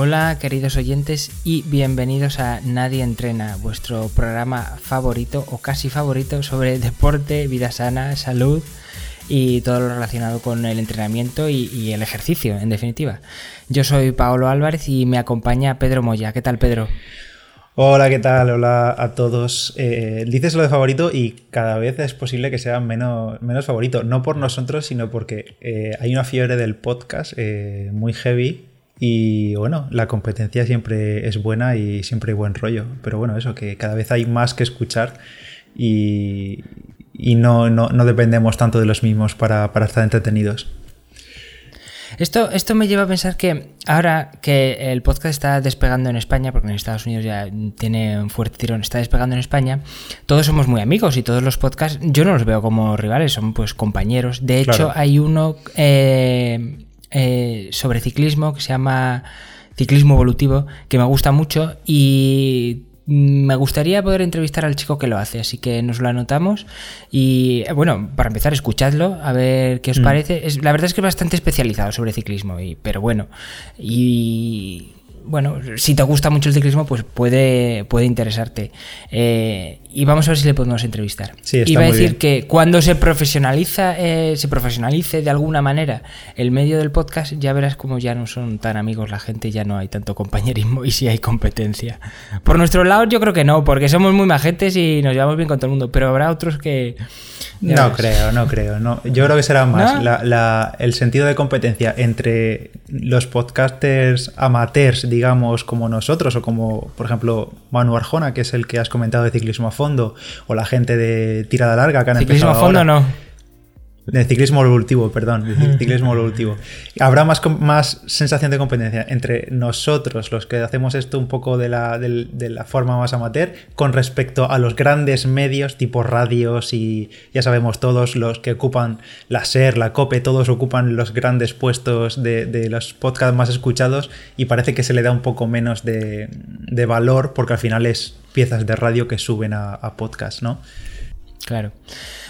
Hola queridos oyentes y bienvenidos a Nadie Entrena, vuestro programa favorito o casi favorito sobre deporte, vida sana, salud y todo lo relacionado con el entrenamiento y, el ejercicio, en definitiva. Yo soy Paolo Álvarez y me acompaña Pedro Moya. ¿Qué tal, Pedro? Hola, ¿qué tal? Hola a todos. Eh, dices lo de favorito y cada vez es posible que sea menos, menos favorito. No por nosotros, sino porque eh, hay una fiebre del podcast eh, muy heavy. Y bueno, la competencia siempre es buena y siempre hay buen rollo. Pero bueno, eso, que cada vez hay más que escuchar y, no, dependemos tanto de los mismos para, para estar entretenidos. Esto, esto me lleva a pensar que ahora que el podcast está despegando en España, porque en Estados Unidos ya tiene un fuerte tirón, está despegando en España, todos somos muy amigos y todos los podcasts yo no los veo como rivales, son pues compañeros. De hecho, hay uno eh, eh, sobre ciclismo que se llama Ciclismo Evolutivo, que me gusta mucho y me gustaría poder entrevistar al chico que lo hace, así que nos lo anotamos. Y eh, bueno, para empezar, escuchadlo, a ver qué os mm. parece. Es, la verdad es que es bastante especializado sobre ciclismo, y, pero bueno. Y bueno, si te gusta mucho el ciclismo, pues puede, puede interesarte. Eh, y vamos a ver si le podemos entrevistar. Sí, Iba a decir que cuando se profesionaliza, eh, se profesionalice de alguna manera el medio del podcast, ya verás como ya no son tan amigos la gente, ya no hay tanto compañerismo y si hay competencia. Por nuestro lado, yo creo que no, porque somos muy majentes y nos llevamos bien con todo el mundo, pero habrá otros que. No creo, no creo. No. Yo creo que será más el sentido de competencia entre los podcasters amateurs, digamos, como nosotros, o como, por ejemplo, Manu Arjona, que es el que has comentado de ciclismo a fondo, o la gente de tirada larga que han ciclismo empezado. Ciclismo a fondo no. De ciclismo evolutivo, perdón, de ciclismo evolutivo. Habrá más, más sensación de competencia entre nosotros, los que hacemos esto un poco de la, de, la, forma más amateur, con respecto a los grandes medios tipo radios y ya sabemos todos los que ocupan la SER, la COPE, todos ocupan los grandes puestos de, los podcasts más escuchados y parece que se le da un poco menos de, valor porque al final es piezas de radio que suben a, a podcast, ¿no? Claro.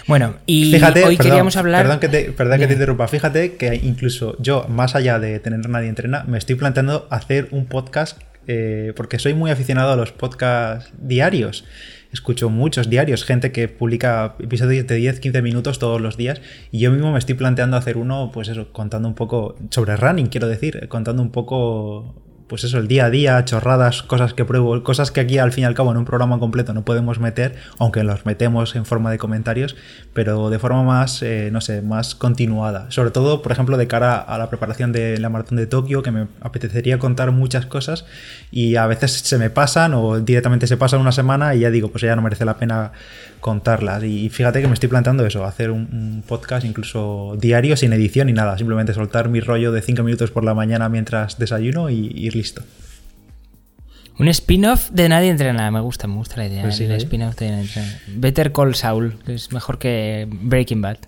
Bueno, y hoy queríamos hablar. Perdón que, te, perdón que te interrumpa. Fíjate que incluso yo, más allá de tener nadie entrena, me estoy planteando hacer un podcast eh, porque soy muy aficionado a los podcasts diarios. Escucho muchos diarios, gente que publica episodios de 10, 15 minutos todos los días. Y yo mismo me estoy planteando hacer uno, pues eso, contando un poco sobre running, quiero decir, contando un poco pues eso, el día a día, chorradas, cosas que pruebo, cosas que aquí al fin y al cabo en un programa completo no podemos meter, aunque los metemos en forma de comentarios, pero de forma más, eh, no sé, más continuada. Sobre todo, por ejemplo, de cara a la preparación de la maratón de Tokio, que me apetecería contar muchas cosas y a veces se me pasan o directamente se pasan una semana y ya digo, pues ya no merece la pena contarlas. Y fíjate que me estoy planteando eso, hacer un, podcast incluso diario sin edición ni nada, simplemente soltar mi rollo de 5 minutos por la mañana mientras desayuno y ir listo. Un spin-off de Nadie Entrena, me gusta, me gusta la idea. Pues spin-off de Nadie Better Call Saul, que es mejor que Breaking Bad.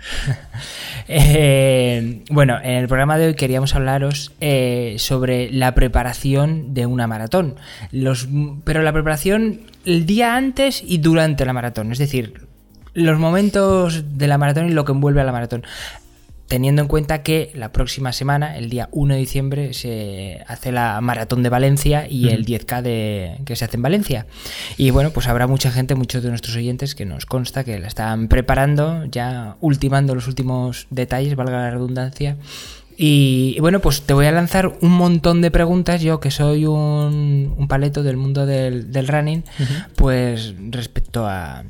Eh, bueno, en el programa de hoy queríamos hablaros eh, sobre la preparación de una maratón. Los, pero la preparación el día antes y durante la maratón, es decir, los momentos de la maratón y lo que envuelve a la maratón teniendo en cuenta que la próxima semana, el día 1 de diciembre, se hace la maratón de Valencia y el 10K de, que se hace en Valencia. Y bueno, pues habrá mucha gente, muchos de nuestros oyentes, que nos consta que la están preparando, ya ultimando los últimos detalles, valga la redundancia. Y, bueno, pues te voy a lanzar un montón de preguntas, yo que soy un, paleto del mundo del, running, pues respecto a,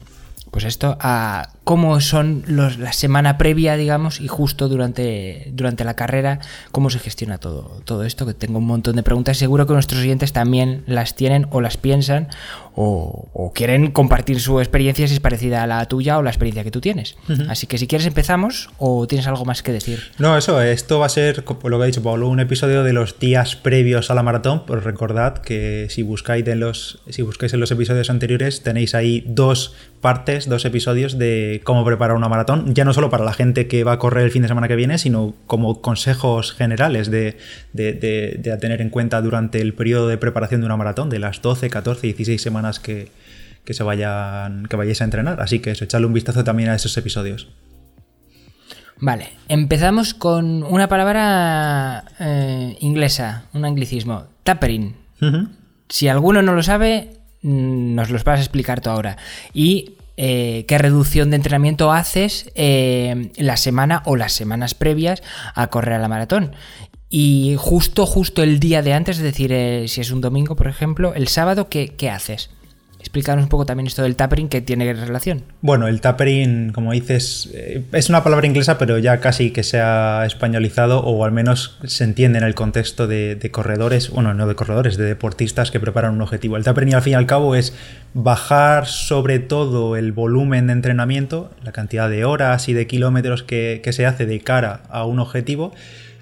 pues esto, a cómo son los, la semana previa, digamos, y justo durante, durante la carrera, cómo se gestiona todo, todo esto, que tengo un montón de preguntas, seguro que nuestros oyentes también las tienen o las piensan o, quieren compartir su experiencia si es parecida a la tuya o la experiencia que tú tienes. Así que si quieres empezamos o tienes algo más que decir. No, eso, esto va a ser, lo que ha dicho Pablo, un episodio de los días previos a la maratón, pues recordad que si buscáis, en los, si buscáis en los episodios anteriores tenéis ahí dos partes, dos episodios de cómo preparar una maratón, ya no solo para la gente que va a correr el fin de semana que viene, sino como consejos generales de, de tener en cuenta durante el periodo de preparación de una maratón, de las 12, 14, 16 semanas que, se vayan, que vayáis a entrenar. Así que eso, echarle un vistazo también a esos episodios. Vale, empezamos con una palabra eh, inglesa, un anglicismo, tapering. Si alguno no lo sabe, mm, nos los vas a explicar tú ahora. Y eh, qué reducción de entrenamiento haces eh, la semana o las semanas previas a correr a la maratón. Y justo, justo el día de antes, es decir, si es un domingo, por ejemplo, el sábado, ¿qué, qué haces? Explícanos un poco también esto del tapering que tiene relación. Bueno, el tapering, como dices, eh, es una palabra inglesa, pero ya casi que se ha españolizado o al menos se entiende en el contexto de, corredores, bueno, no de corredores, de deportistas que preparan un objetivo. El tapering al fin y al cabo es bajar sobre todo el volumen de entrenamiento, la cantidad de horas y de kilómetros que se hace de cara a un objetivo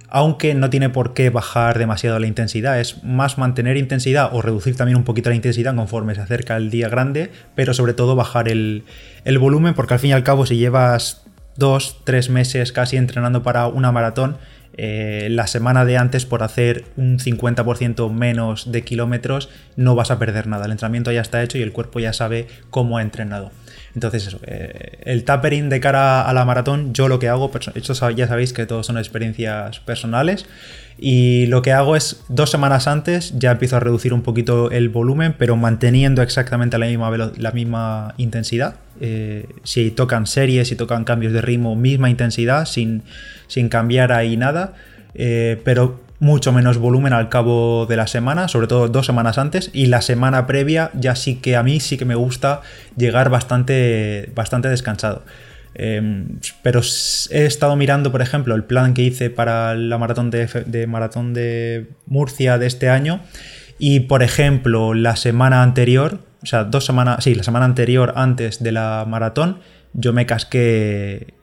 aunque no tiene por qué bajar demasiado la intensidad, es más mantener intensidad o reducir también un poquito la intensidad conforme se acerca el día grande, pero sobre todo bajar el, volumen, porque al fin y al cabo si llevas dos, tres meses casi entrenando para una maratón, eh, la semana de antes por hacer un 50% menos de kilómetros no vas a perder nada, el entrenamiento ya está hecho y el cuerpo ya sabe cómo ha entrenado. Entonces, eso, eh, el tapering de cara a la maratón, yo lo que hago, esto ya sabéis que todos son experiencias personales, y lo que hago es dos semanas antes ya empiezo a reducir un poquito el volumen, pero manteniendo exactamente la misma, la misma intensidad. Eh, si tocan series, si tocan cambios de ritmo, misma intensidad, sin, sin cambiar ahí nada. Eh, pero mucho menos volumen al cabo de la semana, sobre todo dos semanas antes, y la semana previa ya sí que a mí sí que me gusta llegar bastante, bastante descansado. Em, pero he estado mirando, por ejemplo, el plan que hice para la maratón de, de, maratón de Murcia de este año. Y, por ejemplo, la semana anterior, o sea, dos semanas, sí, la semana anterior antes de la maratón, yo me casqué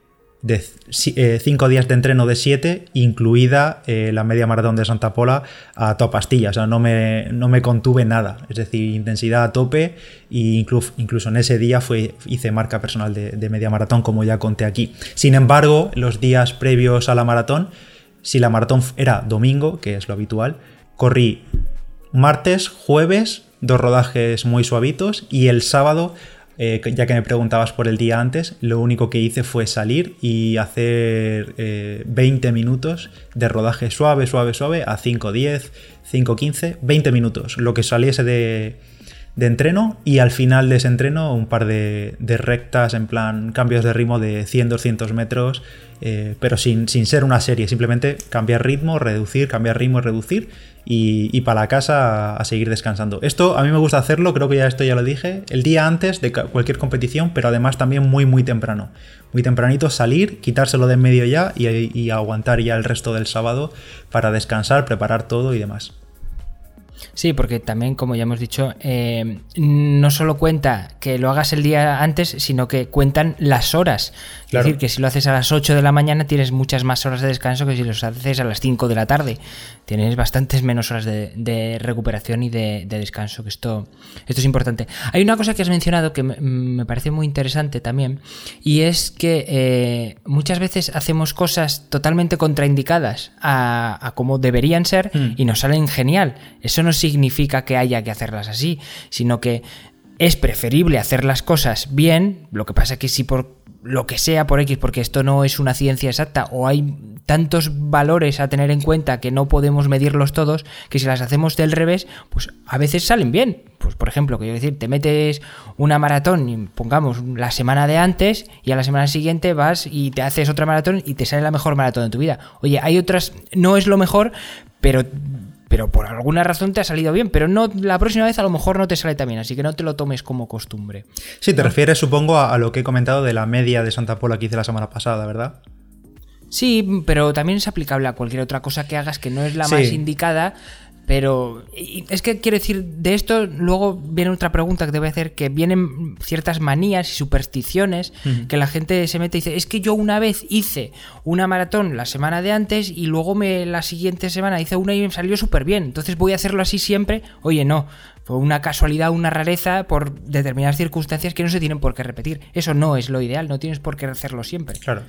de 5 eh, días de entreno de 7, incluida eh, la media maratón de Santa Pola a toda pastilla. O sea, no me, no me contuve nada. Es decir, intensidad a tope e incluso, incluso en ese día fue, hice marca personal de, media maratón, como ya conté aquí. Sin embargo, los días previos a la maratón, si la maratón era domingo, que es lo habitual, corrí martes, jueves, dos rodajes muy suavitos y el sábado eh, ya que me preguntabas por el día antes, lo único que hice fue salir y hacer 20 eh, minutos de rodaje suave, suave, suave a 5.10, 5.15, 20 minutos, lo que saliese de, de, entreno y al final de ese entreno un par de, rectas en plan cambios de ritmo de 100-200 metros eh, pero sin, ser una serie, simplemente cambiar ritmo, reducir, cambiar ritmo y reducir y, para la casa a, seguir descansando. Esto a mí me gusta hacerlo, creo que ya esto ya lo dije, el día antes de cualquier competición, pero además también muy muy temprano. Muy tempranito salir, quitárselo de en medio ya y aguantar ya el resto del sábado para descansar, preparar todo y demás. Sí, porque también, como ya hemos dicho, eh, no solo cuenta que lo hagas el día antes, sino que cuentan las horas. Es decir, que si lo haces a las 8 de la mañana tienes muchas más horas de descanso que si lo haces a las 5 de la tarde. Tienes bastantes menos horas de, recuperación y de, descanso, que esto, esto es importante. Hay una cosa que has mencionado que me, parece muy interesante también, y es que eh, muchas veces hacemos cosas totalmente contraindicadas a, como deberían ser mm. y nos salen genial. Eso no significa que haya que hacerlas así, sino que es preferible hacer las cosas bien, lo que pasa es que si por lo que sea por X, porque esto no es una ciencia exacta, o hay tantos valores a tener en cuenta que no podemos medirlos todos, que si las hacemos del revés, pues a veces salen bien. Pues por ejemplo, que yo decir, te metes una maratón, pongamos la semana de antes, y a la semana siguiente vas y te haces otra maratón y te sale la mejor maratón de tu vida. Oye, hay otras, no es lo mejor, pero pero por alguna razón te ha salido bien, pero no la próxima vez a lo mejor no te sale tan bien, así que no te lo tomes como costumbre. Sí, te refieres supongo a, lo que he comentado de la media de Santa Pola que hice la semana pasada, ¿verdad? Sí, pero también es aplicable a cualquier otra cosa que hagas que no es la más indicada, pero es que quiero decir, de esto luego viene otra pregunta que te voy a hacer, que vienen ciertas manías y supersticiones que la gente se mete y dice, es que yo una vez hice una maratón la semana de antes y luego me la siguiente semana hice una y me salió súper bien, entonces voy a hacerlo así siempre. Oye, no, fue una casualidad, una rareza por determinadas circunstancias que no se tienen por qué repetir. Eso no es lo ideal, no tienes por qué hacerlo siempre. Claro.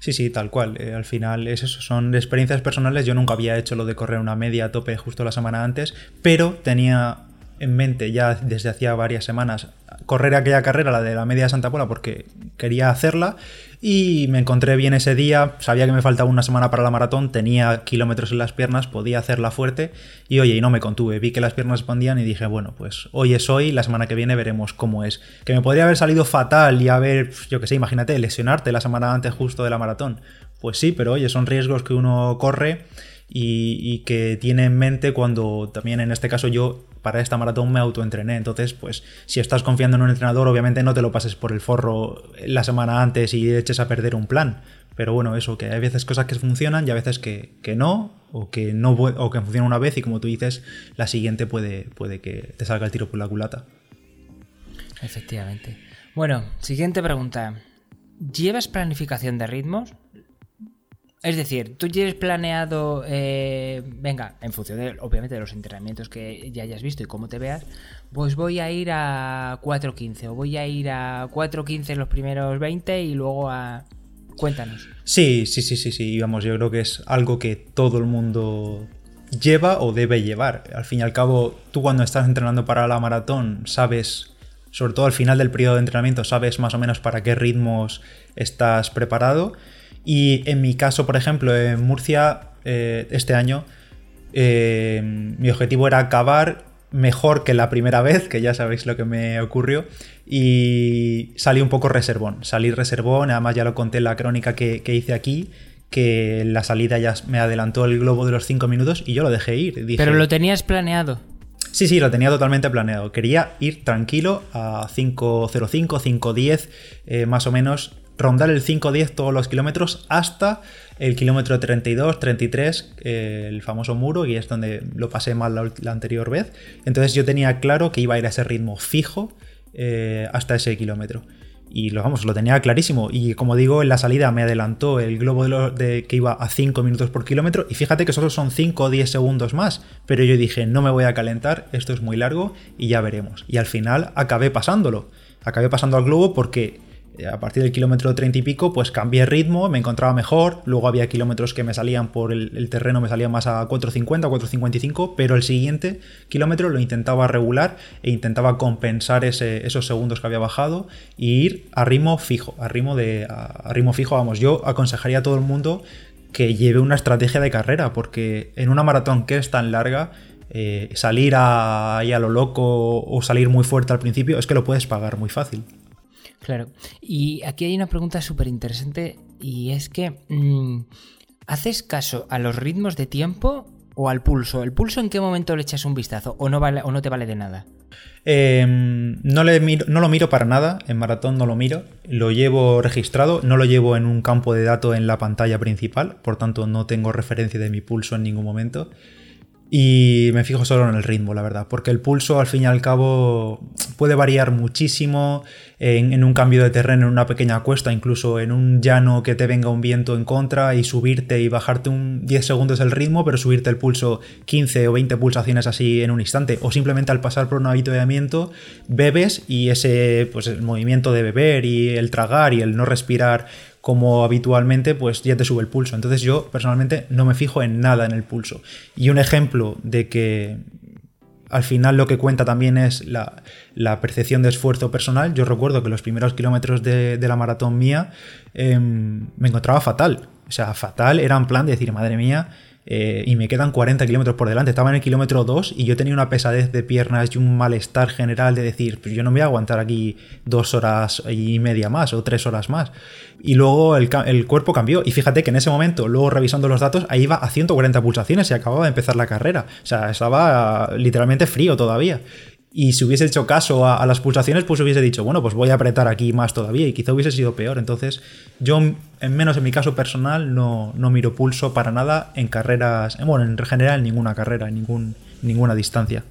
Sí, sí, tal cual. Eh, al final es eso, son experiencias personales. Yo nunca había hecho lo de correr una media a tope justo la semana antes, pero tenía en mente ya desde hacía varias semanas correr aquella carrera, la de la media de Santa Pola, porque quería hacerla y me encontré bien ese día, sabía que me faltaba una semana para la maratón, tenía kilómetros en las piernas, podía hacerla fuerte y oye, y no me contuve, vi que las piernas respondían y dije, bueno, pues hoy es hoy, la semana que viene veremos cómo es. Que me podría haber salido fatal y haber, yo que sé, imagínate, lesionarte la semana antes justo de la maratón. Pues sí, pero oye, son riesgos que uno corre y, que tiene en mente cuando también en este caso yo para esta maratón me autoentrené. Entonces, pues si estás confiando en un entrenador, obviamente no te lo pases por el forro la semana antes y eches a perder un plan. Pero bueno, eso, que hay veces cosas que funcionan y a veces que, no, o que no o que funcionan una vez y como tú dices, la siguiente puede, puede que te salga el tiro por la culata. Efectivamente. Bueno, siguiente pregunta. ¿Llevas planificación de ritmos? Es decir, tú tienes planeado, eh, venga, en función de, obviamente, de los entrenamientos que ya hayas visto y cómo te veas, pues voy a ir a 4.15 o voy a ir a 4.15 los primeros 20 y luego a... Cuéntanos. Sí, sí, sí, sí, sí, vamos, yo creo que es algo que todo el mundo lleva o debe llevar. Al fin y al cabo, tú cuando estás entrenando para la maratón sabes, sobre todo al final del periodo de entrenamiento, sabes más o menos para qué ritmos estás preparado y en mi caso, por ejemplo, en Murcia, eh, este año, eh, mi objetivo era acabar mejor que la primera vez, que ya sabéis lo que me ocurrió, y salí un poco reservón. Salí reservón, además ya lo conté en la crónica que, hice aquí, que la salida ya me adelantó el globo de los 5 minutos y yo lo dejé ir. Pero lo tenías planeado. Sí, sí, lo tenía totalmente planeado. Quería ir tranquilo a 5.05, 5.10, eh, más o menos rondar el 5-10 todos los kilómetros hasta el kilómetro 32, 33, el famoso muro, y es donde lo pasé mal la, anterior vez. Entonces yo tenía claro que iba a ir a ese ritmo fijo eh, hasta ese kilómetro. Y lo, vamos, lo tenía clarísimo. Y como digo, en la salida me adelantó el globo de, que iba a 5 minutos por kilómetro. Y fíjate que solo son 5 o 10 segundos más. Pero yo dije, no me voy a calentar, esto es muy largo y ya veremos. Y al final acabé pasándolo. Acabé pasando al globo porque eh, a partir del kilómetro 30 y pico, pues cambié ritmo, me encontraba mejor. Luego había kilómetros que me salían por el, terreno, me salían más a 4.50, 4.55, pero el siguiente kilómetro lo intentaba regular e intentaba compensar esos segundos que había bajado e ir a ritmo fijo, a ritmo, de, a, ritmo fijo. Vamos, yo aconsejaría a todo el mundo que lleve una estrategia de carrera, porque en una maratón que es tan larga, eh, salir ahí a lo loco o salir muy fuerte al principio es que lo puedes pagar muy fácil. Claro. Y aquí hay una pregunta súper interesante y es que mm, ¿haces caso a los ritmos de tiempo o al pulso? ¿El pulso en qué momento le echas un vistazo o no, te vale de nada? Em, no, le no lo miro para nada, en maratón no lo miro, lo llevo registrado, no lo llevo en un campo de datos en la pantalla principal, por tanto no tengo referencia de mi pulso en ningún momento. Y me fijo solo en el ritmo, la verdad, porque el pulso al fin y al cabo puede variar muchísimo en, un cambio de terreno, en una pequeña cuesta, incluso en un llano que te venga un viento en contra y subirte y bajarte un 10 segundos el ritmo, pero subirte el pulso 15 o 20 pulsaciones así en un instante, o simplemente al pasar por un avituallamiento bebes y ese pues el movimiento de beber y el tragar y el no respirar como habitualmente, pues ya te sube el pulso. Entonces yo personalmente no me fijo en nada en el pulso. Y un ejemplo de que al final lo que cuenta también es la, percepción de esfuerzo personal. Yo recuerdo que los primeros kilómetros de, la maratón mía em, me encontraba fatal. O sea, fatal era en plan de decir, madre mía, eh, y me quedan 40 kilómetros por delante. Estaba en el kilómetro 2 y yo tenía una pesadez de piernas y un malestar general de decir, pues yo no me voy a aguantar aquí dos horas y media más o tres horas más. Y luego el, el, cuerpo cambió. Y fíjate que en ese momento, luego revisando los datos, ahí iba a 140 pulsaciones y acababa de empezar la carrera. O sea, estaba literalmente frío todavía. Y si hubiese hecho caso a, las pulsaciones, pues hubiese dicho, bueno, pues voy a apretar aquí más todavía y quizá hubiese sido peor. Entonces, yo, en menos en mi caso personal, no, no miro pulso para nada en carreras, bueno, en general en ninguna carrera, en ningún, ninguna distancia.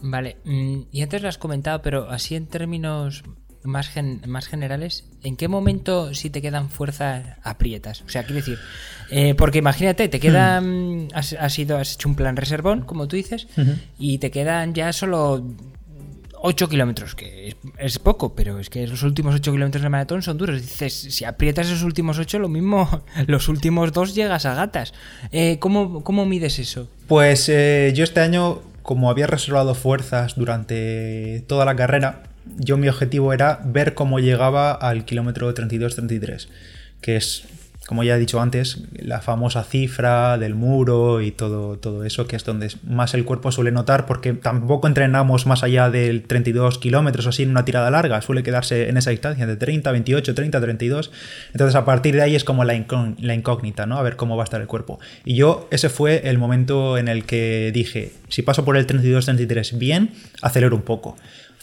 Vale, mm, y antes lo has comentado, pero así en términos más, más generales, ¿en qué momento si te quedan fuerzas aprietas? O sea, quiero decir, eh, porque imagínate, te quedan, hmm. has, has, has, hecho un plan reservón, como tú dices, y te quedan ya solo 8 kilómetros, que es, poco, pero es que los últimos 8 kilómetros de maratón son duros. Dices, si aprietas esos últimos 8, lo mismo, los últimos dos llegas a gatas. Eh, ¿cómo, ¿cómo, mides eso? Pues eh, yo este año como había reservado fuerzas durante toda la carrera, yo mi objetivo era ver cómo llegaba al kilómetro 32-33, que es como ya he dicho antes, la famosa cifra del muro y todo, todo eso, que es donde más el cuerpo suele notar, porque tampoco entrenamos más allá del 32 kilómetros o así en una tirada larga, suele quedarse en esa distancia de 30, 28, 30, 32. Entonces a partir de ahí es como la, incógnita, ¿no? A ver cómo va a estar el cuerpo. Y yo, ese fue el momento en el que dije, si paso por el 32, 33 bien, acelero un poco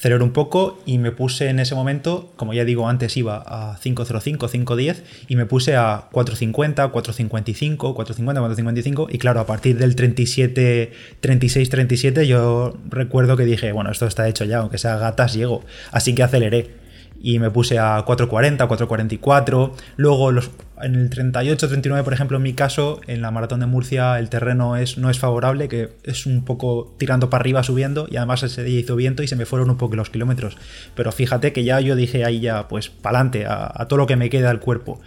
aceleré un poco y me puse en ese momento, como ya digo, antes iba a 505, 510 y me puse a 450, 455, 450, 455 y claro, a partir del 37, 36, 37 yo recuerdo que dije, bueno, esto está hecho ya, aunque sea gatas llego, así que aceleré y me puse a 440, 444. Luego en el 38, 39, por ejemplo, en mi caso, en la maratón de Murcia el terreno es, no es favorable, que es un poco tirando para arriba subiendo y además ese día hizo viento y se me fueron un poco los kilómetros. Pero fíjate que ya yo dije ahí ya, pues para adelante, a, a todo lo que me queda al cuerpo.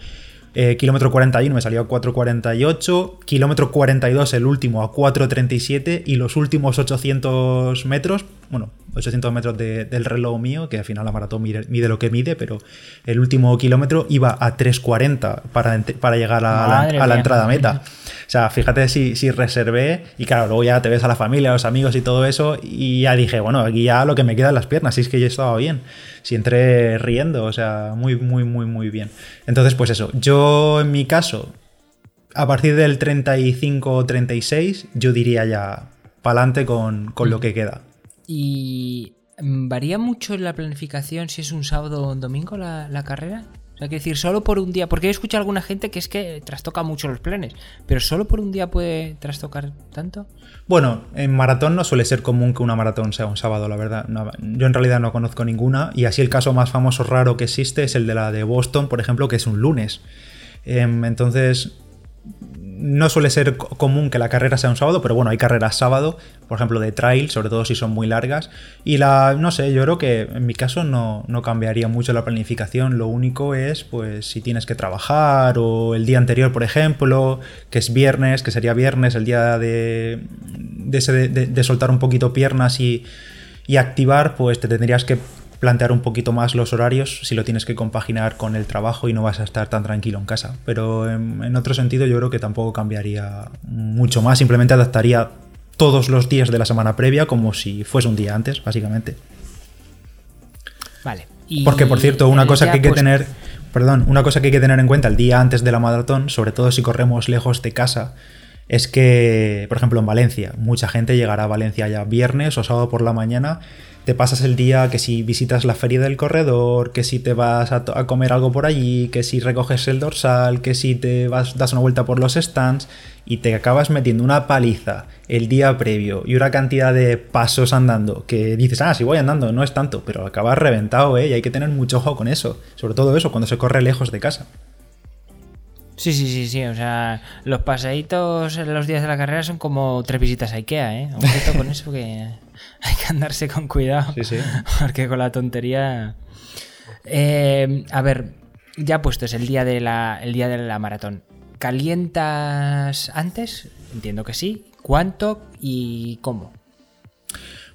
Eh, kilómetro 41 me salió a 4.48, kilómetro 42 el último a 4.37 y los últimos 800 metros, bueno, 800 metros del reloj mío, que al final la maratón mide, lo que mide, pero el último kilómetro iba a 3.40 para, para llegar a la, entrada meta. O sea, fíjate si, si reservé y claro, luego ya te ves a la familia, a los amigos y todo eso y ya dije, bueno, aquí ya lo que me queda en las piernas, si es que yo estaba bien, si entré riendo, o sea, muy, muy, muy, muy bien. Entonces, pues eso, yo en mi caso, a partir del 35 o 36, yo diría ya pa'lante con, con lo que queda. ¿Y varía mucho la planificación si es un sábado o un domingo la, la carrera? O sea, que decir, solo por un día, porque he escuchado a alguna gente que es que trastoca mucho los planes, pero solo por un día puede trastocar tanto. Bueno, en maratón no suele ser común que una maratón sea un sábado, la verdad. yo en realidad no conozco ninguna, y así el caso más famoso raro que existe es el de la de Boston, por ejemplo, que es un lunes. Em, entonces, no suele ser común que la carrera sea un sábado, pero bueno, hay carreras sábado, por ejemplo, de trail, sobre todo si son muy largas. Y la, no sé, yo creo que en mi caso no, cambiaría mucho la planificación. Lo único es, pues, si tienes que trabajar o el día anterior, por ejemplo, que es viernes, que sería viernes, el día de, de, soltar un poquito piernas y, y activar, pues te tendrías que plantear un poquito más los horarios si lo tienes que compaginar con el trabajo y no vas a estar tan tranquilo en casa. Pero en, otro sentido yo creo que tampoco cambiaría mucho más, simplemente adaptaría todos los días de la semana previa como si fuese un día antes, básicamente. Vale. Porque, por cierto, una cosa que hay que pues tener, perdón, una cosa que hay que tener en cuenta el día antes de la maratón, sobre todo si corremos lejos de casa, es que, por ejemplo, en Valencia, mucha gente llegará a Valencia ya viernes o sábado por la mañana te pasas el día que si visitas la feria del corredor, que si te vas a, comer algo por allí, que si recoges el dorsal, que si te vas, das una vuelta por los stands y te acabas metiendo una paliza el día previo y una cantidad de pasos andando que dices, ah, si voy andando, no es tanto, pero acabas reventado, ¿eh? Y hay que tener mucho ojo con eso, sobre todo eso, cuando se corre lejos de casa. Sí, sí, sí, sí. O sea, los paseitos en los días de la carrera son como tres visitas a Ikea, ¿eh? Un con eso que hay que andarse con cuidado. Sí, sí. Porque con la tontería. Eh, a ver, ya puesto es el día de la, el día de la maratón. ¿Calientas antes? Entiendo que sí. ¿Cuánto y cómo?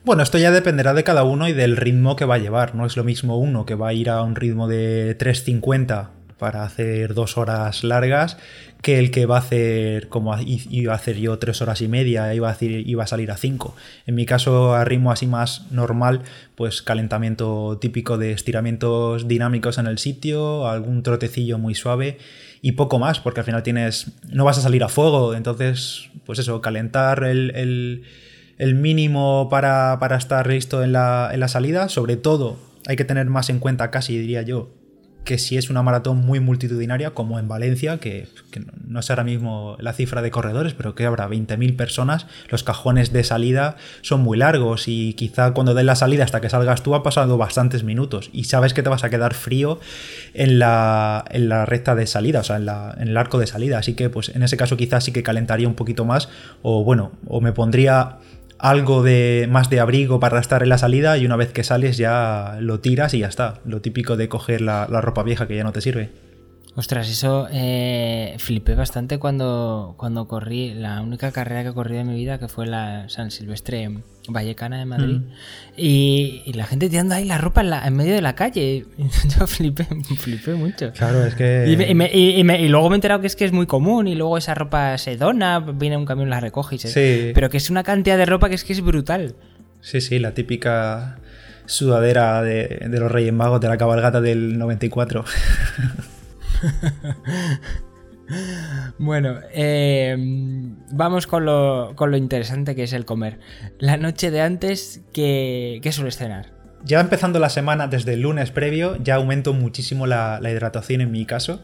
Bueno, esto ya dependerá de cada uno y del ritmo que va a llevar. No es lo mismo uno que va a ir a un ritmo de 350 para hacer dos horas largas que el que va a hacer como iba a hacer yo tres horas y media, iba a, a salir a cinco. En mi caso, a ritmo así más normal, pues calentamiento típico de estiramientos dinámicos en el sitio, algún trotecillo muy suave y poco más, porque al final tienes. no vas a salir a fuego, entonces, pues eso, calentar el, mínimo para, para, estar listo en la, en la salida, sobre todo hay que tener más en cuenta, casi diría yo, que si es una maratón muy multitudinaria, como en Valencia, que, no sé ahora mismo la cifra de corredores, pero que habrá 20.000 personas, los cajones de salida son muy largos y quizá cuando den la salida hasta que salgas tú ha pasado bastantes minutos y sabes que te vas a quedar frío en la, en la recta de salida, o sea, en, la, en el arco de salida. Así que pues en ese caso quizás sí que calentaría un poquito más o bueno, o me pondría algo de más de abrigo para estar en la salida y una vez que sales ya lo tiras y ya está. Lo típico de coger la, ropa vieja que ya no te sirve. Ostras, eso eh, flipé bastante cuando, cuando corrí la única carrera que corrí de mi vida, que fue la San Silvestre Vallecana de Madrid. Mm. Y, y la gente tirando ahí la ropa en, la- en medio de la calle. Yo flipé, flipé mucho. Claro, es que. Y, me- y me- y- y me- y luego me he enterado que es que es muy común y luego esa ropa se dona, viene un camión, la recoge y se... Sí. Pero que es una cantidad de ropa que es que es brutal. Sí, sí, la típica sudadera de, de los Reyes Magos de la cabalgata del 94. Bueno, eh, vamos con lo, con lo interesante que es el comer. La noche de antes, ¿qué, qué sueles cenar? Ya empezando la semana, desde el lunes previo, ya aumento muchísimo la, la hidratación en mi caso.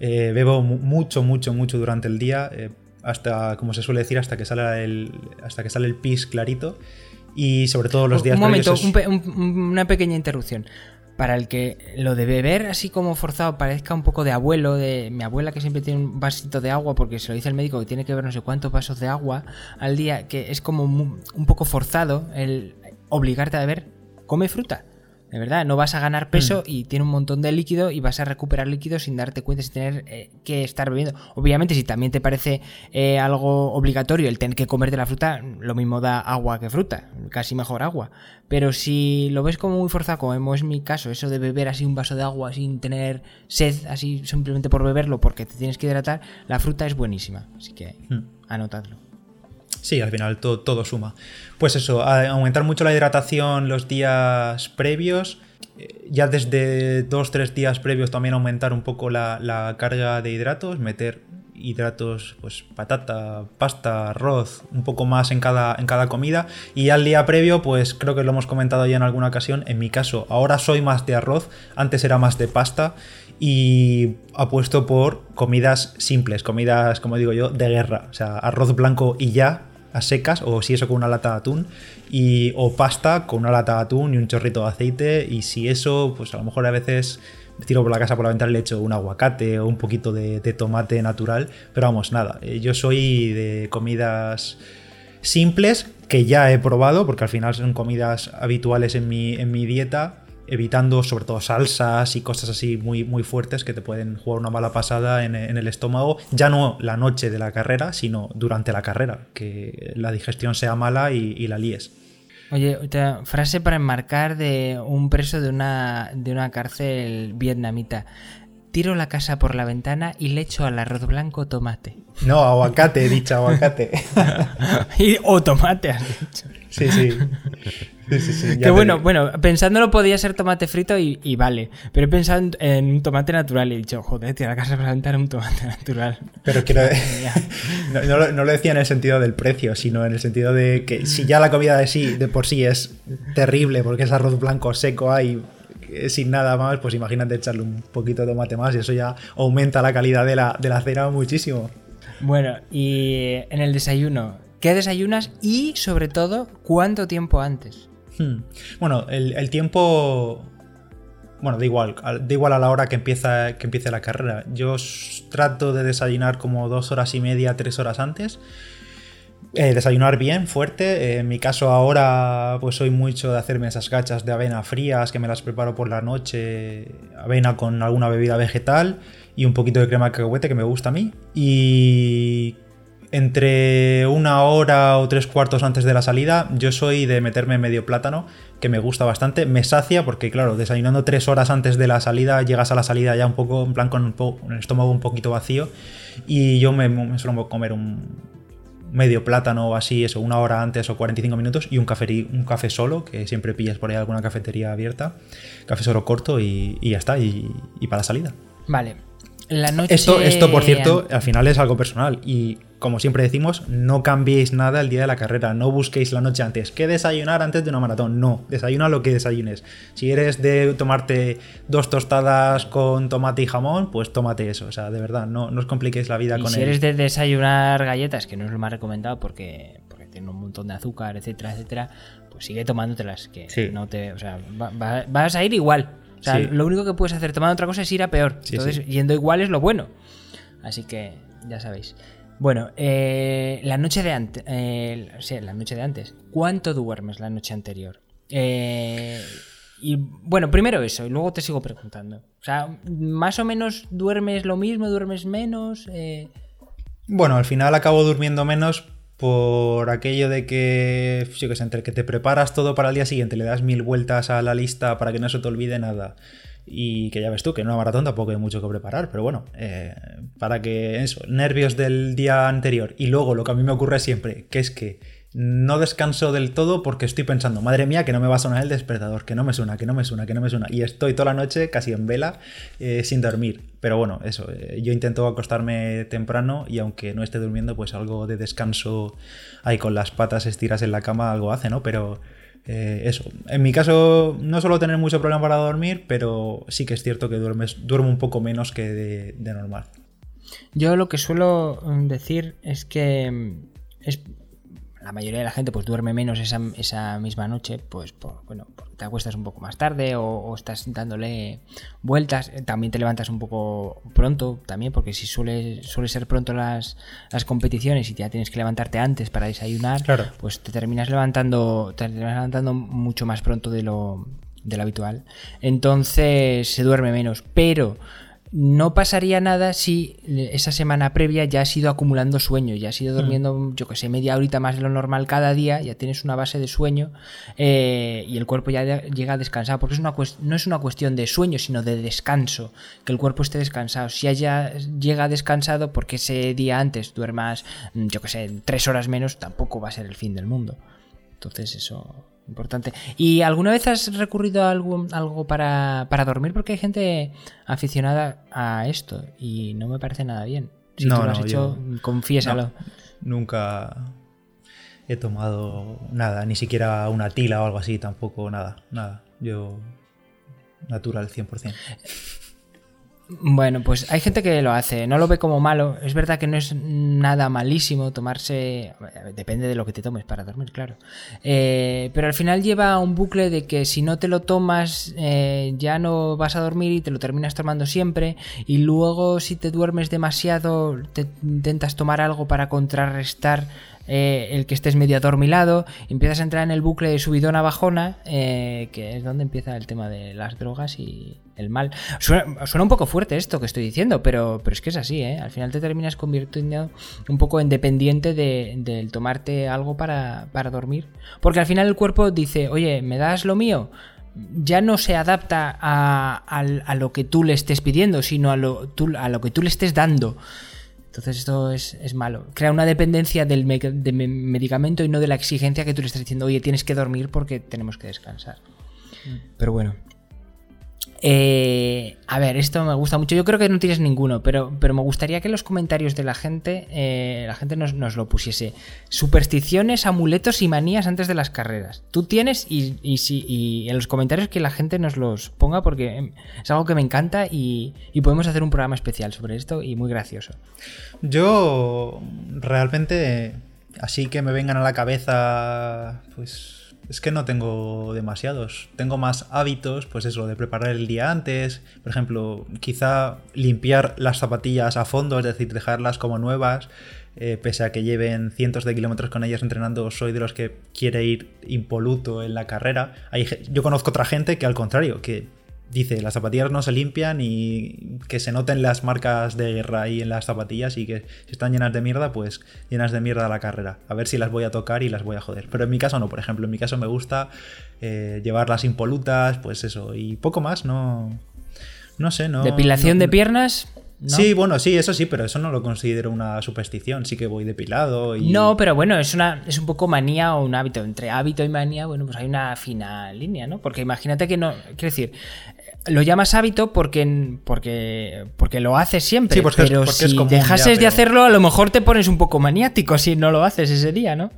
Eh, bebo mu- mucho, mucho, mucho durante el día, eh, hasta, como se suele decir, hasta que sale el, hasta que sale el pis clarito. Y sobre todo los días un momento, previos es- un pe- un- una pequeña interrupción. Para el que lo de beber así como forzado parezca un poco de abuelo, de mi abuela que siempre tiene un vasito de agua porque se lo dice el médico que tiene que beber no sé cuántos vasos de agua al día, que es como un poco forzado el obligarte a beber, come fruta. De verdad, no vas a ganar peso y tiene un montón de líquido y vas a recuperar líquido sin darte cuenta, sin tener eh, que estar bebiendo. Obviamente, si también te parece eh, algo obligatorio el tener que comer de la fruta, lo mismo da agua que fruta, casi mejor agua. Pero si lo ves como muy forzado, como es mi caso, eso de beber así un vaso de agua sin tener sed, así simplemente por beberlo porque te tienes que hidratar, la fruta es buenísima. Así que Hmm. anotadlo. Sí, al final todo, suma. Pues eso, aumentar mucho la hidratación los días previos. Eh, Ya desde dos, tres días previos también aumentar un poco la, la carga de hidratos, meter hidratos, pues patata, pasta, arroz, un poco más en cada, en cada comida. Y al día previo, pues creo que lo hemos comentado ya en alguna ocasión. En mi caso, ahora soy más de arroz, antes era más de pasta. Y apuesto por comidas simples, comidas, como digo yo, de guerra. O sea, arroz blanco y ya, a secas, o si eso con una lata de atún, y, o pasta con una lata de atún y un chorrito de aceite, y si eso, pues a lo mejor a veces tiro por la casa por la ventana y le echo un aguacate o un poquito de, de tomate natural, pero vamos, nada, eh, yo soy de comidas simples que ya he probado, porque al final son comidas habituales en mi, en mi dieta, evitando sobre todo salsas y cosas así muy, muy fuertes que te pueden jugar una mala pasada en, en el estómago, ya no la noche de la carrera, sino durante la carrera, que la digestión sea mala y, y la líes. Oye, otra frase para enmarcar de un preso de una, de una cárcel vietnamita. Tiro la casa por la ventana y le echo al arroz blanco tomate. No, aguacate, he dicho aguacate. O tomate, has dicho. Sí, sí. Sí, sí, sí, ya Que bueno, digo. bueno, pensándolo podía ser tomate frito y, y vale. Pero he pensado en, en un tomate natural y he dicho, joder, tiro la casa por la ventana un tomate natural. Pero quiero. No, no lo- no lo decía en el sentido del precio, sino en el sentido de que si ya la comida de sí, de por sí es terrible, porque es arroz blanco seco ahí eh, sin nada más, pues imagínate echarle un poquito de tomate más y eso ya aumenta la calidad de la, de la cena muchísimo. Bueno, y en el desayuno, ¿qué desayunas? Y sobre todo, ¿cuánto tiempo antes? Hmm. Bueno, el, tiempo. Bueno, da igual, al- da igual a la hora que empieza que empiece la carrera. Yo trato de desayunar como dos horas y media, tres horas antes. Eh, desayunar bien, fuerte. En mi caso ahora, pues soy mucho de hacerme esas gachas de avena frías que me las preparo por la noche. Avena con alguna bebida vegetal y un poquito de crema de cacahuete que me gusta a mí. Y entre una hora o tres cuartos antes de la salida, yo soy de meterme medio plátano, que me gusta bastante. Me sacia porque, claro, desayunando tres horas antes de la salida, llegas a la salida ya un poco, en plan, con, un po- el estómago un poquito vacío. Y yo me, me suelo comer un medio plátano o así, eso, una hora antes o 45 minutos, y un café, un café solo, que siempre pillas por ahí alguna cafetería abierta. Café solo corto y, y ya está, y, y para la salida. Vale. La noche. Esto, esto, por cierto, al final es algo personal y como siempre decimos, no cambiéis nada el día de la carrera, no busquéis la noche antes. ¿Qué desayunar antes de una maratón? No, desayuna lo que desayunes. Si eres de tomarte dos tostadas con tomate y jamón, pues tómate eso. O sea, de verdad, no, no os compliquéis la vida Y con si el... eres de desayunar galletas, que no es lo más recomendado porque, porque tiene un montón de azúcar, etcétera, etcétera, pues sigue tomándotelas, que Sí. no te. O sea, va- va- vas a ir igual. O sea, Sí. lo único que puedes hacer tomando otra cosa es ir a peor. Sí, Entonces, yendo igual es lo bueno. Así que, ya sabéis. Bueno, eh, la noche de antes. sí, la noche de antes. ¿Cuánto duermes la noche anterior? Eh, y bueno, primero eso, y luego te sigo preguntando. O sea, más o menos duermes lo mismo, duermes menos. Eh, Bueno, al final acabo durmiendo menos por aquello de que, yo que sé, entre que te preparas todo para el día siguiente, le das mil vueltas a la lista para que no se te olvide nada. Y que ya ves tú, que en una maratón tampoco hay mucho que preparar, pero bueno, eh, para que eso, nervios del día anterior y luego lo que a mí me ocurre siempre, que es que no descanso del todo porque estoy pensando, madre mía, que no me va a sonar el despertador, que no me suena, que no me suena, que no me suena. Y estoy toda la noche casi en vela eh, sin dormir. Pero bueno, eso, eh, yo intento acostarme temprano y aunque no esté durmiendo, pues algo de descanso ahí con las patas estiras en la cama, algo hace, ¿no? Pero eh, eso, en mi caso no suelo tener mucho problema para dormir, pero sí que es cierto que duermo un poco menos que de, de normal. Yo lo que suelo mm, decir es que mm, es, la mayoría de la gente pues duerme menos esa, esa misma noche, pues por, bueno, te acuestas un poco más tarde o, o estás dándole vueltas, Eh, también te levantas un poco pronto, también porque si suele, suele ser pronto las, las competiciones y ya tienes que levantarte antes para desayunar, Claro. pues te terminas levantando, te terminas levantando mucho más pronto de lo, de lo habitual. Entonces se duerme menos, pero no pasaría nada si esa semana previa ya has ido acumulando sueño, ya has ido durmiendo, yo que sé, media horita más de lo normal cada día, ya tienes una base de sueño eh, y el cuerpo ya de- llega descansado, porque es una cues- no es una cuestión de sueño, sino de descanso, que el cuerpo esté descansado. Si ya llega descansado, porque ese día antes duermas, mm, yo que sé, tres horas menos, tampoco va a ser el fin del mundo. Entonces eso importante. ¿Y alguna vez has recurrido a algo, algo para, para dormir? Porque hay gente aficionada a esto y no me parece nada bien. Si No, tú lo has no, hecho, yo- confiésalo. No, nunca he tomado nada, ni siquiera una tila o algo así, tampoco nada, nada. Yo natural 100%. Bueno, pues hay gente que lo hace, no lo ve como malo. Es verdad que no es nada malísimo tomarse, depende de lo que te tomes para dormir, claro. Eh, pero al final lleva un bucle de que si no te lo tomas eh, ya no vas a dormir y te lo terminas tomando siempre. Y luego si te duermes demasiado te intentas tomar algo para contrarrestar eh, el que estés medio adormilado, empiezas a entrar en el bucle de subidona bajona, eh, que es donde empieza el tema de las drogas y el mal. Suena, un poco fuerte esto que estoy diciendo, pero, pero es que es así, ¿eh? Al final te terminas convirtiendo un poco en dependiente de- del tomarte algo para, para dormir. Porque al final el cuerpo dice, oye, ¿me das lo mío? ya no se adapta a, a lo que tú le estés pidiendo, sino a lo, tú- a lo que tú le estés dando. Entonces esto es, es malo. Crea una dependencia del de me- medicamento y no de la exigencia que tú le estás diciendo, oye, tienes que dormir porque tenemos que descansar. Pero bueno. Eh, a ver, esto me gusta mucho. Yo creo que no tienes ninguno, pero, pero me gustaría que en los comentarios de la gente, eh, la gente nos, nos lo pusiese. Supersticiones, amuletos y manías antes de las carreras. Tú tienes y, y, si- y en los comentarios que la gente nos los ponga porque es algo que me encanta y, y podemos hacer un programa especial sobre esto y muy gracioso. Yo realmente, así que me vengan a la cabeza, pues es que no tengo demasiados. Tengo más hábitos, pues eso, de preparar el día antes. Por ejemplo, quizá limpiar las zapatillas a fondo, es decir, dejarlas como nuevas. eh, pese a que lleven cientos de kilómetros con ellas entrenando, soy de los que quiere ir impoluto en la carrera. Hay yo conozco otra gente que al contrario, que dice las zapatillas no se limpian y que se noten las marcas de guerra ahí en las zapatillas y que si están llenas de mierda, pues llenas de mierda la carrera. A ver si las voy a tocar y las voy a joder. Pero en mi caso no, por ejemplo, en mi caso me gusta eh, llevarlas impolutas, pues eso, y poco más, no... No sé, no... Depilación no- de piernas. ¿no? Sí, bueno, sí, eso sí, pero eso no lo considero una superstición. Sí que voy depilado y... No, pero bueno, es una es un poco manía o un hábito. Entre hábito y manía, bueno, pues hay una fina línea, ¿no? Porque imagínate que no. Quiero decir, lo llamas hábito porque, porque, porque lo haces siempre. Sí, porque es- pero porque es si común ya, dejases de hacerlo, a lo mejor te pones un poco maniático si no lo haces ese día, ¿no?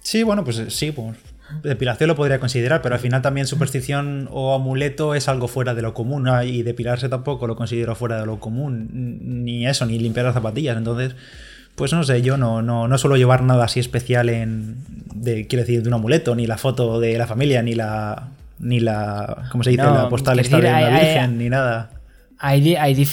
Sí, bueno, pues eh, sí, pues depilación lo podría considerar, pero al final también superstición o amuleto es algo fuera de lo común ¿no? y depilarse tampoco lo considero fuera de lo común, ni eso, ni limpiar las zapatillas, entonces, pues no sé, yo no, no, no suelo llevar nada así especial en, de, quiero decir, de un amuleto, ni la foto de la familia, ni la, ni la, ¿cómo se dice? No, la postal esta decir, de hay- la hay- Virgen, ni nada. hay, hay,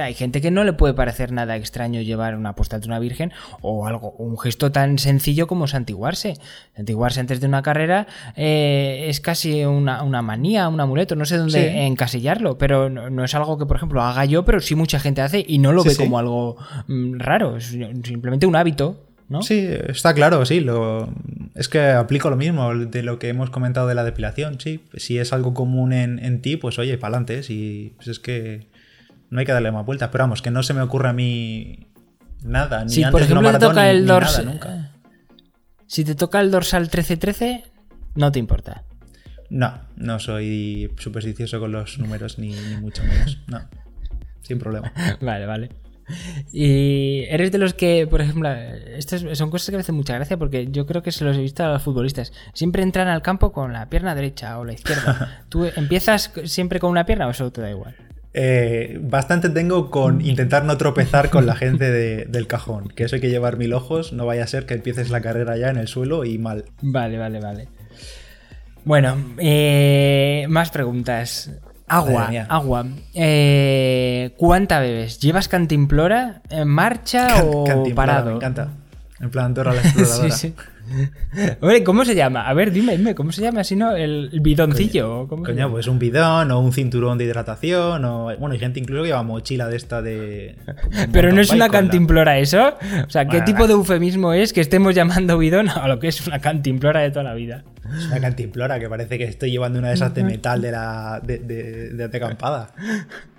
hay gente que no le puede parecer nada extraño llevar una postal de una virgen o algo, un gesto tan sencillo como santiguarse. Santiguarse antes de una carrera eh, es casi una, manía, un amuleto, no sé dónde encasillarlo, pero no, es algo que, por ejemplo, haga yo, pero sí mucha gente hace y no lo ve como algo mm, raro, es simplemente un hábito. ¿No? Sí, está claro, sí. Lo... Es que aplico lo mismo de lo que hemos comentado de la depilación, sí. Si es algo común en, ti, pues oye, para adelante. Si pues es que no hay que darle más vueltas. Pero vamos, que no se me ocurre a mí nada. Ni antes por ejemplo de una te toca el dorsal. Nunca. Si te toca el dorsal 13-13, no te importa. No, no soy supersticioso con los números, ni, ni mucho menos. No, sin problema. vale, vale. Y eres de los que, por ejemplo, estas son cosas que me hacen mucha gracia porque yo creo que se los he visto a los futbolistas. Siempre entran al campo con la pierna derecha o la izquierda. ¿Tú empiezas siempre con una pierna o eso te da igual? Eh, bastante tengo con intentar no tropezar con la gente del cajón. Que eso hay que llevar mil ojos, no vaya a ser que empieces la carrera ya en el suelo y mal. Vale, vale, vale. Bueno, eh, más preguntas. Agua, agua. Eh, ¿Cuánta bebes? ¿Llevas cantimplora en marcha o parado? Me encanta. En plan Dora la exploradora. sí, sí. ¿Cómo se llama? A ver, dime, dime, ¿cómo se llama? Si no, el bidoncillo. Coño, pues un bidón o un cinturón de hidratación. O, bueno, hay gente incluso que lleva mochila de esta de. Pero no es una cantimplora eso. O sea, ¿qué tipo de eufemismo es que estemos llamando bidón a lo que es una cantimplora de toda la vida? Es una cantimplora que parece que estoy llevando una de esas de metal de la de, de, acampada.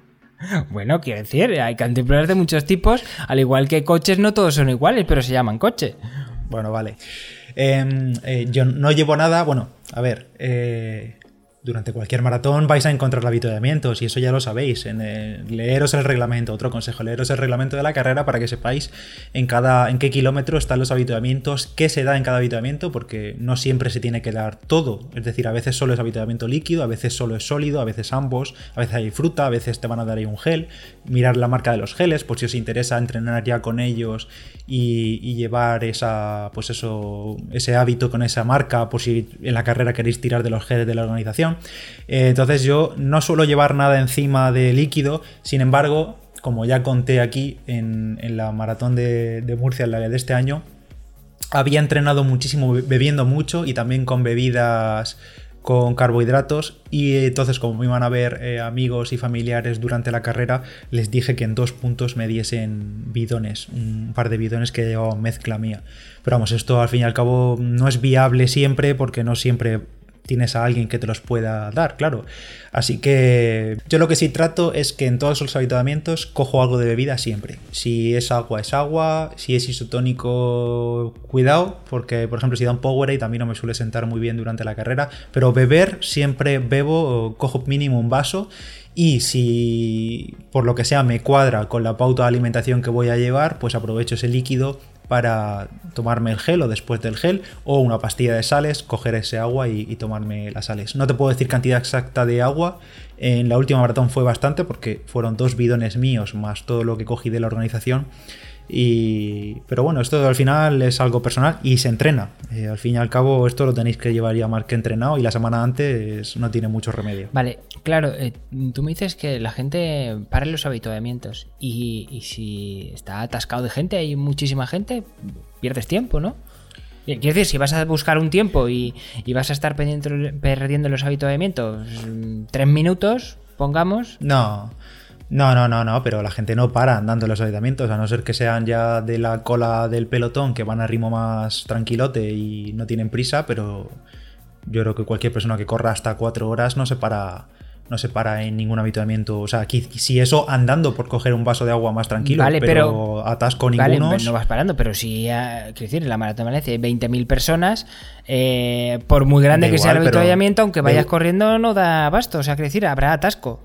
Bueno, quiero decir, hay cantimploras de muchos tipos, al igual que coches no todos son iguales, pero se llaman coche. Bueno, vale. Em, eh, yo no llevo nada, bueno, a ver, eh, durante cualquier maratón vais a encontrar avituallamientos y eso ya lo sabéis. Leeros el reglamento, otro consejo, leeros el reglamento de la carrera para que sepáis en, cada, en qué kilómetro están los avituallamientos, qué se da en cada avituallamiento, porque no siempre se tiene que dar todo. Es decir, a veces solo es avituallamiento líquido, a veces solo es sólido, a veces ambos, a veces hay fruta, a veces te van a dar ahí un gel. Mirar la marca de los geles, por si os interesa entrenar ya con ellos y, llevar esa, pues eso, ese hábito con esa marca, por si en la carrera queréis tirar de los geles de la organización. Eh, entonces yo no suelo llevar nada encima de líquido, sin embargo, como ya conté aquí en, la maratón de, Murcia, la de este año, había entrenado muchísimo bebiendo mucho y también con bebidas con carbohidratos y entonces como me iban a ver eh, amigos y familiares durante la carrera les dije que en dos puntos me diesen bidones, un par de bidones que llevaban mezcla mía. Pero vamos, esto al fin y al cabo no es viable siempre porque no siempre tienes a alguien que te los pueda dar, claro. Así que yo lo que sí trato es que en todos los habituamientos cojo algo de bebida siempre. Si es agua, es agua. Si es isotónico, cuidado, porque por ejemplo si da un Powerade también no me suele sentar muy bien durante la carrera. Pero beber, siempre bebo, cojo mínimo un vaso. Y si por lo que sea me cuadra con la pauta de alimentación que voy a llevar, pues aprovecho ese líquido para tomarme el gel o después del gel o una pastilla de sales, coger ese agua y, tomarme las sales. No te puedo decir cantidad exacta de agua, en la última maratón fue bastante porque fueron dos bidones míos más todo lo que cogí de la organización y, pero bueno, esto al final es algo personal y se entrena. Eh, al fin y al cabo, esto lo tenéis que llevar ya más que entrenado y la semana antes no tiene mucho remedio. Vale, claro, eh, tú me dices que la gente para los habituamientos y, si está atascado de gente, hay muchísima gente, pierdes tiempo, ¿no? Quiero decir, si vas a buscar un tiempo y, vas a estar perdiendo los habituamientos mm, tres minutos, pongamos. No. No, no, no, no, pero la gente no para andando en los ayuntamientos, a no ser que sean ya de la cola del pelotón, que van a ritmo más tranquilote y no tienen prisa, pero yo creo que cualquier persona que corra hasta cuatro horas no se para no se para en ningún habituamiento. O sea, aquí, si eso andando por coger un vaso de agua más tranquilo, vale, pero, atasco ninguno. Vale, no vas parando, pero si, ah, quiero decir, en la maratón de Valencia hay 20.000 personas, eh, por muy grande que sea el habituamiento, aunque vayas corriendo, no da abasto. O sea, quiero decir, habrá atasco.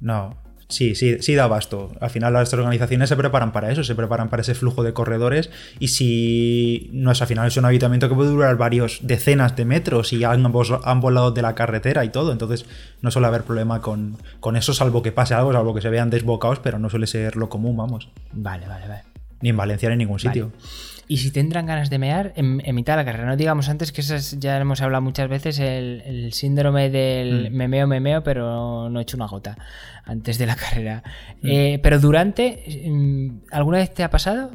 No, Sí, sí, sí da abasto. Al final las organizaciones se preparan para eso, se preparan para ese flujo de corredores y si no es al final es un habitamiento que puede durar varios decenas de metros y ambos, ambos lados de la carretera y todo, entonces no suele haber problema con, eso, salvo que pase algo, salvo que se vean desbocados, pero no suele ser lo común, vamos. Vale, vale, vale. Ni en Valencia ni en ningún sitio. Y si tendrán ganas de mear en, mitad de la carrera, no digamos antes que esas ya hemos hablado muchas veces, el, síndrome del mm. memeo, memeo, pero no he hecho una gota antes de la carrera. Mm. Eh, pero durante, mm, ¿alguna vez te ha pasado?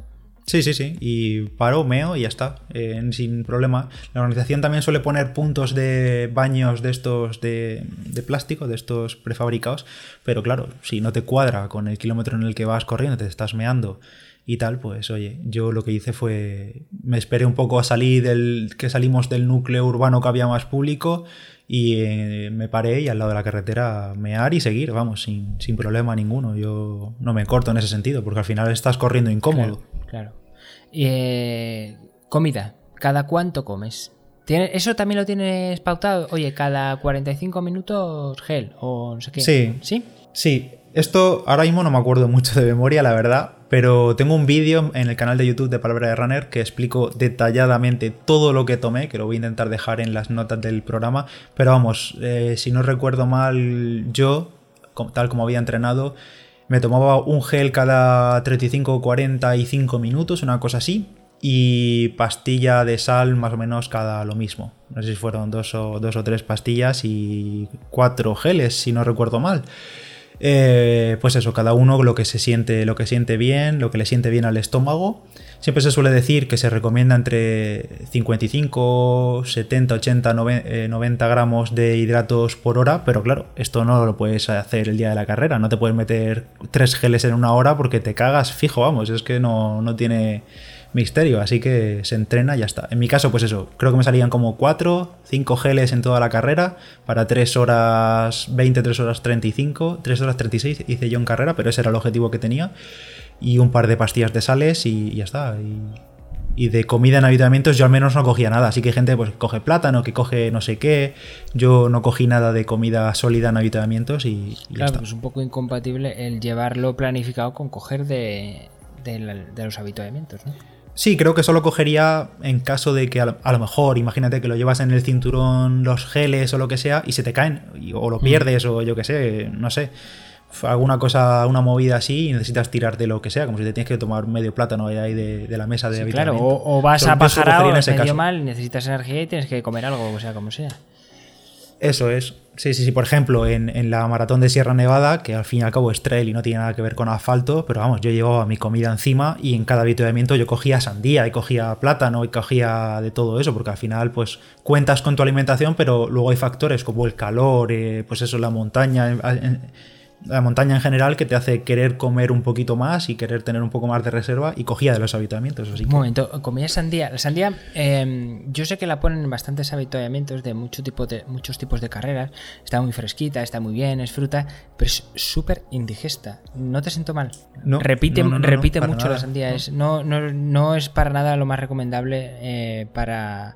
Sí, sí, sí. Y paro, meo y ya está. Eh, sin problema. La organización también suele poner puntos de baños de estos de, plástico, de estos prefabricados. Pero claro, si no te cuadra con el kilómetro en el que vas corriendo, te estás meando y tal, pues oye, yo lo que hice fue. Me esperé un poco a salir del. que salimos del núcleo urbano que había más público. Y eh, me paré y al lado de la carretera mear y seguir, vamos, sin, sin problema ninguno. Yo no me corto en ese sentido, porque al final estás corriendo incómodo. Claro. Eh, comida. ¿Cada cuánto comes? ¿Tiene, ¿Eso también lo tienes pautado? Oye, cada 45 minutos gel o no sé qué. Sí. ¿Sí? Sí. Esto ahora mismo no me acuerdo mucho de memoria, la verdad, pero tengo un vídeo en el canal de YouTube de Palabra de Runner que explico detalladamente todo lo que tomé, que lo voy a intentar dejar en las notas del programa. Pero vamos, eh, si no recuerdo mal, yo, tal como había entrenado, me tomaba un gel cada 35 o 45 minutos, una cosa así. Y pastilla de sal más o menos cada lo mismo. No sé si fueron dos o, dos o tres pastillas y cuatro geles, si no recuerdo mal. Eh, pues eso, cada uno lo que se siente, lo que siente bien, lo que le siente bien al estómago. Siempre se suele decir que se recomienda entre 55, 70, 80, 90 gramos de hidratos por hora, pero claro, esto no lo puedes hacer el día de la carrera, no te puedes meter tres geles en una hora porque te cagas fijo, vamos, es que no, no tiene misterio, así que se entrena y ya está. En mi caso, pues eso, creo que me salían como 4, 5 geles en toda la carrera, para 3 horas 20, 3 horas 35, 3 horas 36 hice yo en carrera, pero ese era el objetivo que tenía, y un par de pastillas de sales y, ya está. Y, de comida en habitamientos yo al menos no cogía nada, así que gente pues coge plátano, que coge no sé qué, yo no cogí nada de comida sólida en habitamientos y, claro, es un poco incompatible el llevarlo planificado con coger de, de los habitamientos, ¿no? Sí, creo que solo cogería en caso de que a lo, mejor, imagínate que lo llevas en el cinturón, los geles o lo que sea, y se te caen, o lo mm. pierdes, o yo qué sé, no sé. Alguna cosa, una movida así, y necesitas tirar de lo que sea, como si te tienes que tomar medio plátano ahí de, la mesa de sí, Claro, o, vas a pasar a medio mal, necesitas energía y tienes que comer algo, o sea, como sea. Eso es. Sí, sí, sí. Por ejemplo, en, la maratón de Sierra Nevada, que al fin y al cabo es trail y no tiene nada que ver con asfalto, pero vamos, yo llevaba mi comida encima y en cada avituallamiento yo cogía sandía y cogía plátano y cogía de todo eso, porque al final, pues cuentas con tu alimentación, pero luego hay factores como el calor, eh, pues eso, la montaña la montaña en general que te hace querer comer un poquito más y querer tener un poco más de reserva y cogía de los habituamientos. Así Un momento, comía sandía. La sandía, em, yo sé que la ponen en bastantes habituamientos de, mucho tipo de muchos tipos de carreras. Está muy fresquita, está muy bien, es fruta, pero es súper indigesta. No te siento mal. No, repite repite mucho la sandía. Es, no, no, no es para nada lo más recomendable eh, para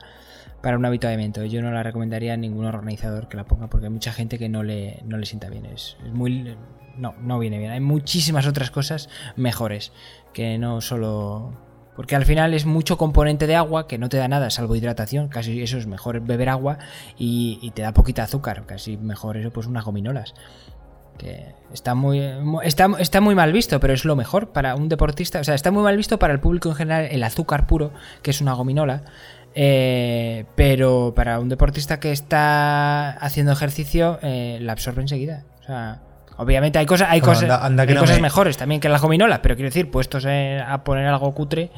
para un habituamiento. Yo no la recomendaría a ningún organizador que la ponga porque hay mucha gente que no le, no le sienta bien. Es, muy. No, no viene bien. Hay muchísimas otras cosas mejores que no solo. Porque al final es mucho componente de agua que no te da nada, salvo hidratación. Casi eso es mejor beber agua y, te da poquita azúcar. Casi mejor eso, pues unas gominolas que está muy está, está, muy mal visto, pero es lo mejor para un deportista, o sea, está muy mal visto para el público en general el azúcar puro, que es una gominola, eh, pero para un deportista que está haciendo ejercicio, eh, la absorbe enseguida. O sea, obviamente hay cosas, hay cosas, cosas mejores también que la gominola, pero quiero decir, puestos a poner algo cutre.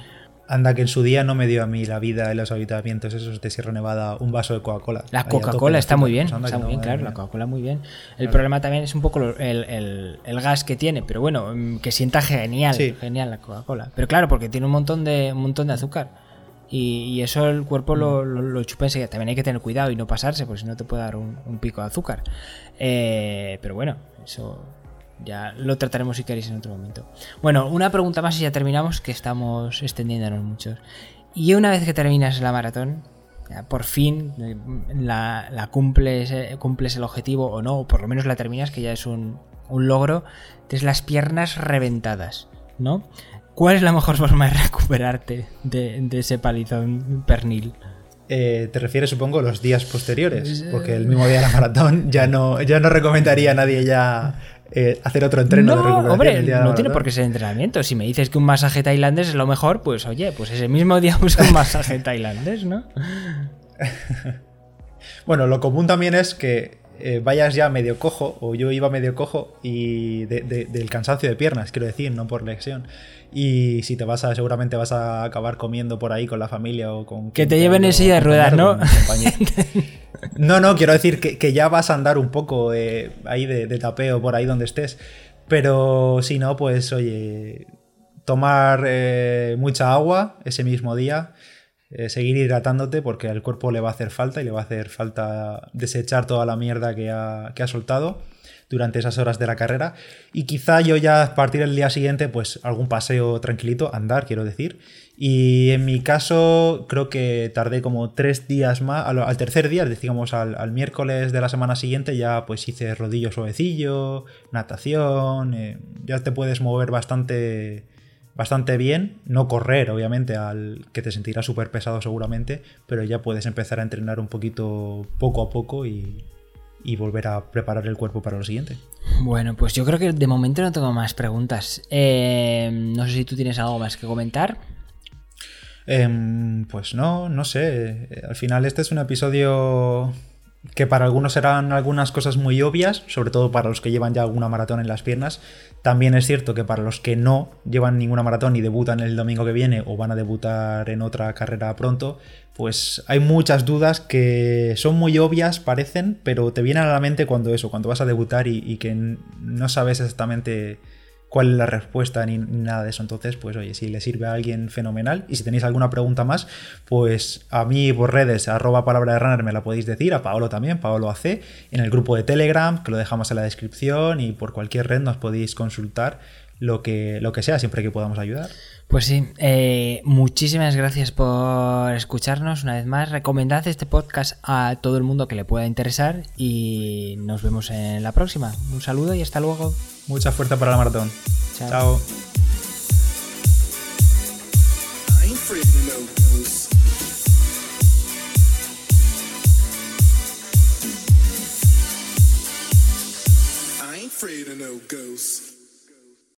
Anda, que en su día no me dio a mí la vida en los habitamientos esos de Sierra Nevada un vaso de Coca-Cola. La Coca-Cola está muy bien, está muy bien, claro, la Coca-Cola muy bien. El problema también es un poco el, gas que tiene, pero bueno, mm, que sienta genial, genial la Coca-Cola. Pero claro, porque tiene un montón de, un montón de azúcar. Y, eso el cuerpo lo, mm. lo, lo, chupa enseguida. También hay que tener cuidado y no pasarse, porque si no te puede dar un, pico de azúcar. Eh, pero bueno, eso ya lo trataremos si queréis en otro momento. Bueno, una pregunta más y ya terminamos, que estamos extendiéndonos mucho. Y una vez que terminas la maratón, por fin eh, la, cumples, eh, cumples el objetivo o no, o por lo menos la terminas, que ya es un, un logro, tienes las piernas reventadas, ¿no? ¿Cuál es la mejor forma de recuperarte de, ese palizón pernil? Eh, te refieres, supongo, a los días posteriores, porque el mismo día de la maratón ya no, ya no recomendaría a nadie ya eh, hacer otro entreno de recuperación. Hombre, el día de no tiene por qué ser entrenamiento. Si me dices que un masaje tailandés es lo mejor, pues oye, pues ese mismo día usa un masaje tailandés, ¿no? Bueno, lo común también es que eh, vayas ya medio cojo, o yo iba medio cojo, y de- de- del cansancio de piernas, quiero decir, no por lesión. Y si te vas a, seguramente vas a acabar comiendo por ahí con la familia o con... Que te lleven en silla de ruedas, ¿no? No, no, quiero decir que, que ya vas a andar un poco eh, ahí de, de tapeo por ahí donde estés. Pero si no, pues oye, tomar eh, mucha agua ese mismo día, eh, seguir hidratándote porque al cuerpo le va a hacer falta y le va a hacer falta desechar toda la mierda que ha, que ha soltado durante esas horas de la carrera. Y quizá yo ya a partir del día siguiente, pues algún paseo tranquilito, andar, quiero decir. Y en mi caso, creo que tardé como tres días más. Al, tercer día, digamos al, al miércoles de la semana siguiente, ya pues hice rodillo suavecillo, natación. eh, ya te puedes mover bastante, bastante bien. No correr, obviamente, al que te sentirás súper pesado seguramente, pero ya puedes empezar a entrenar un poquito poco a poco y, y volver a preparar el cuerpo para lo siguiente. Bueno, pues yo creo que de momento no tengo más preguntas. Eh, no sé si tú tienes algo más que comentar. Em, pues no, no sé. Al final este es un episodio que para algunos serán algunas cosas muy obvias, sobre todo para los que llevan ya alguna maratón en las piernas. También es cierto que para los que no llevan ninguna maratón y debutan el domingo que viene o van a debutar en otra carrera pronto, pues hay muchas dudas que son muy obvias, parecen, pero te vienen a la mente cuando eso, cuando vas a debutar y, y que no sabes exactamente cuál es la respuesta ni, nada de eso. Entonces, pues oye, si le sirve a alguien, fenomenal. Y si tenéis alguna pregunta más, pues a mí por redes, arroba palabra de runner, me la podéis decir, a Paolo también, Paolo AC, en el grupo de Telegram, que lo dejamos en la descripción, y por cualquier red nos podéis consultar lo que, lo que sea, siempre que podamos ayudar. Pues sí, eh, muchísimas gracias por escucharnos una vez más. Recomendad este podcast a todo el mundo que le pueda interesar y nos vemos en la próxima. Un saludo y hasta luego. Mucha fuerza para la maratón. Chao. Chao.